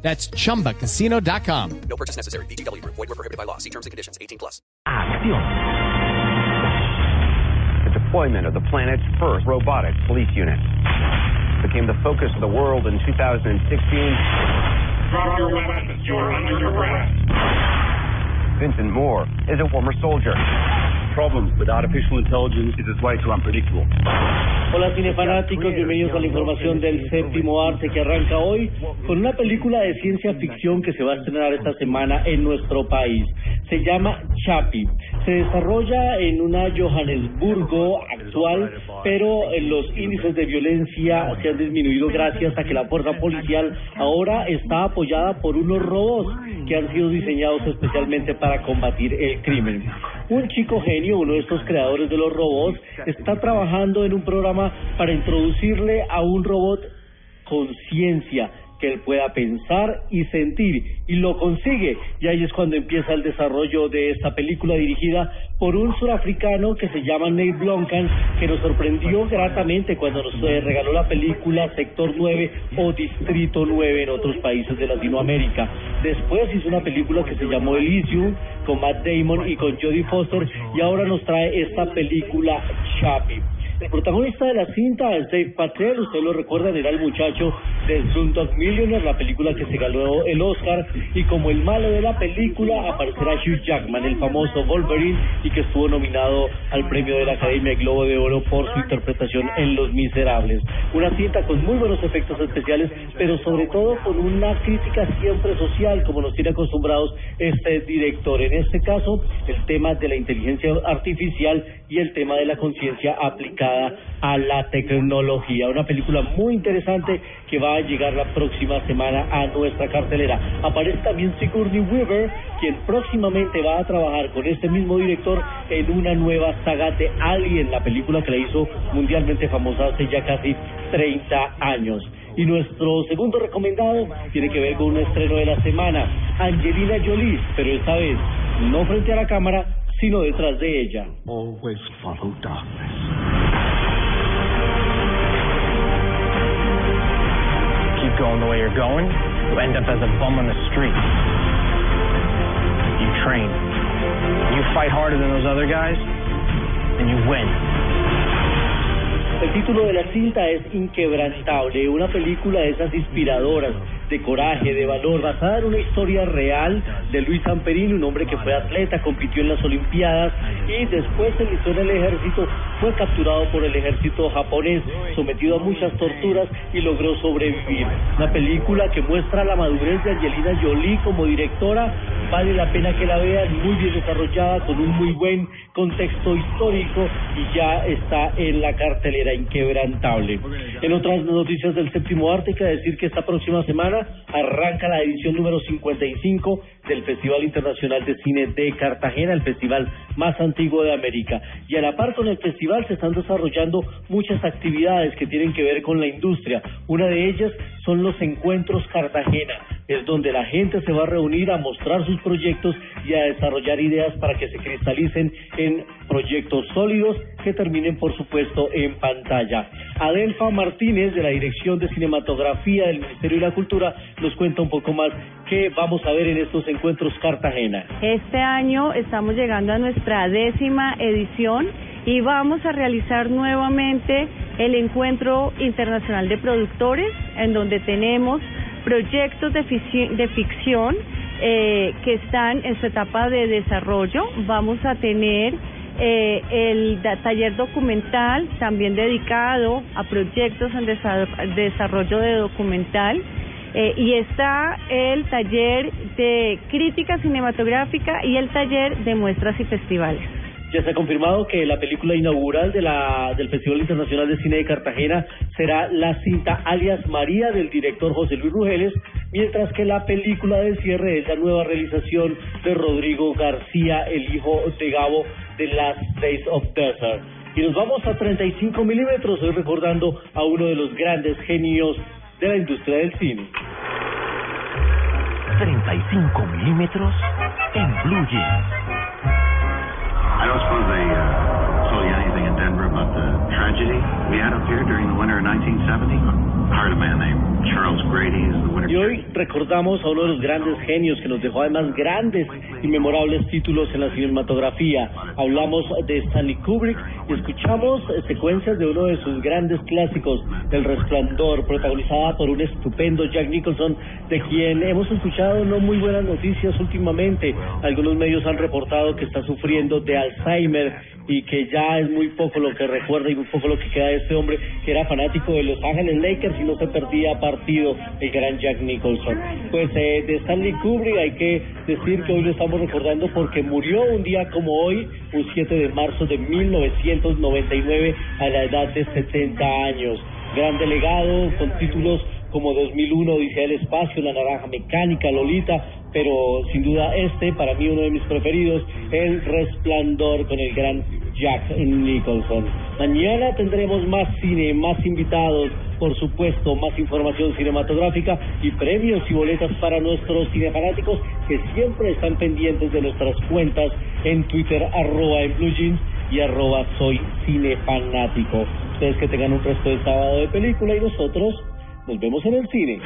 That's chumbacasino.com. No purchase necessary. BGW. Void were prohibited by law. See terms and conditions. 18 plus. Acción. The deployment of the planet's first robotic police unit became the focus of the world in 2016. Drop your weapons. You're under arrest. Vincent Moore is a former soldier. problem with artificial intelligence is it's way too unpredictable. Hola cinefanáticos, bienvenidos a la información del séptimo arte que arranca hoy con una película de ciencia ficción que se va a estrenar esta semana en nuestro país. Se llama Chapi. Se desarrolla en una Johannesburgo actual, pero eh, los índices de violencia se han disminuido gracias a que la fuerza policial ahora está apoyada por unos robots que han sido diseñados especialmente para combatir el crimen. Un chico genio, uno de estos creadores de los robots, está trabajando en un programa para introducirle a un robot conciencia que él pueda pensar y sentir y lo consigue. Y ahí es cuando empieza el desarrollo de esta película dirigida por un surafricano que se llama Nate Blomkamp que nos sorprendió gratamente cuando nos eh, regaló la película Sector 9 o Distrito 9 en otros países de Latinoamérica. Después hizo una película que se llamó Elysium con Matt Damon y con Jodie Foster y ahora nos trae esta película Chappie el protagonista de la cinta es Dave Patel, usted lo recuerda, era el muchacho de Slumdog Millionaire, la película que se ganó el Oscar, y como el malo de la película aparecerá Hugh Jackman, el famoso Wolverine, y que estuvo nominado al premio de la Academia Globo de Oro por su interpretación en Los Miserables. Una cinta con muy buenos efectos especiales, pero sobre todo con una crítica siempre social, como nos tiene acostumbrados este director. En este caso, el tema de la inteligencia artificial y el tema de la conciencia aplicada a la tecnología. Una película muy interesante que va a llegar la próxima semana a nuestra cartelera. Aparece también Sigourney Weaver, quien próximamente va a trabajar con este mismo director en una nueva saga de Alien, la película que la hizo mundialmente famosa hace ya casi 30 años. Y nuestro segundo recomendado tiene que ver con un estreno de la semana, Angelina Jolie, pero esta vez no frente a la cámara, sino detrás de ella. Always follow darkness. Going the way you're going, you end up as a bum on the street. You train. You fight harder than those other guys, and you win. El título de la cinta es Inquebrantable, una película de esas inspiradoras, de coraje, de valor, basada en una historia real de Luis Amperini, un hombre que fue atleta, compitió en las Olimpiadas y después se enlistó en el ejército, fue capturado por el ejército japonés, sometido a muchas torturas y logró sobrevivir. Una película que muestra la madurez de Angelina Jolie como directora, vale la pena que la vean, muy bien desarrollada, con un muy buen contexto histórico y ya está en la cartelera inquebrantable. En otras noticias del séptimo arte, hay decir que esta próxima semana arranca la edición número 55 del Festival Internacional de Cine de Cartagena, el festival más antiguo de América. Y a la par con el festival se están desarrollando muchas actividades que tienen que ver con la industria. Una de ellas son los encuentros Cartagena. Es donde la gente se va a reunir a mostrar sus proyectos y a desarrollar ideas para que se cristalicen en proyectos sólidos que terminen, por supuesto, en pantalla. Adelfa Martínez, de la Dirección de Cinematografía del Ministerio de la Cultura, nos cuenta un poco más qué vamos a ver en estos encuentros Cartagena. Este año estamos llegando a nuestra décima edición y vamos a realizar nuevamente el encuentro internacional de productores en donde tenemos proyectos de, de ficción eh, que están en su etapa de desarrollo. Vamos a tener eh, el taller documental también dedicado a proyectos en desa- desarrollo de documental. Eh, y está el taller de crítica cinematográfica y el taller de muestras y festivales. Ya se ha confirmado que la película inaugural de la, del Festival Internacional de Cine de Cartagena será la cinta alias María del director José Luis Rugeles, mientras que la película de cierre es la nueva realización de Rodrigo García, el hijo de Gabo de Last Days of Desert. Y nos vamos a 35 milímetros, hoy recordando a uno de los grandes genios de la industria del cine. 35 milímetros en Blue Jeans. I don't suppose they uh, told you anything in About the tragedy we had up here during the winter of 1970? Hired a man named Charles Grady the winter. Y hoy recordamos a uno de los grandes genios que nos dejó además grandes y memorables títulos en la cinematografía. Hablamos de Stanley Kubrick y escuchamos secuencias de uno de sus grandes clásicos, El Resplandor, protagonizada por un estupendo Jack Nicholson, de quien hemos escuchado no muy buenas noticias últimamente. Algunos medios han reportado que está sufriendo de Alzheimer y que ya es muy poco lo que recuerda y muy poco lo que queda de este hombre que era fanático de Los Ángeles Lakers y no se perdía partido el gran Jack Nicholson. Pues eh, de Stanley Kubrick hay que decir que hoy lo estamos recordando porque murió un día como hoy, un 7 de marzo de 1999 a la edad de 70 años. Gran delegado con títulos como 2001, Odisea del Espacio, La Naranja Mecánica, Lolita, pero sin duda este, para mí uno de mis preferidos, El Resplandor con el gran Jack Nicholson. Mañana tendremos más cine, más invitados, por supuesto, más información cinematográfica y premios y boletas para nuestros cinefanáticos que siempre están pendientes de nuestras cuentas en Twitter, arroba en Blue Jeans y arroba soy cinefanático. Ustedes que tengan un resto de sábado de película y nosotros nos vemos en el cine.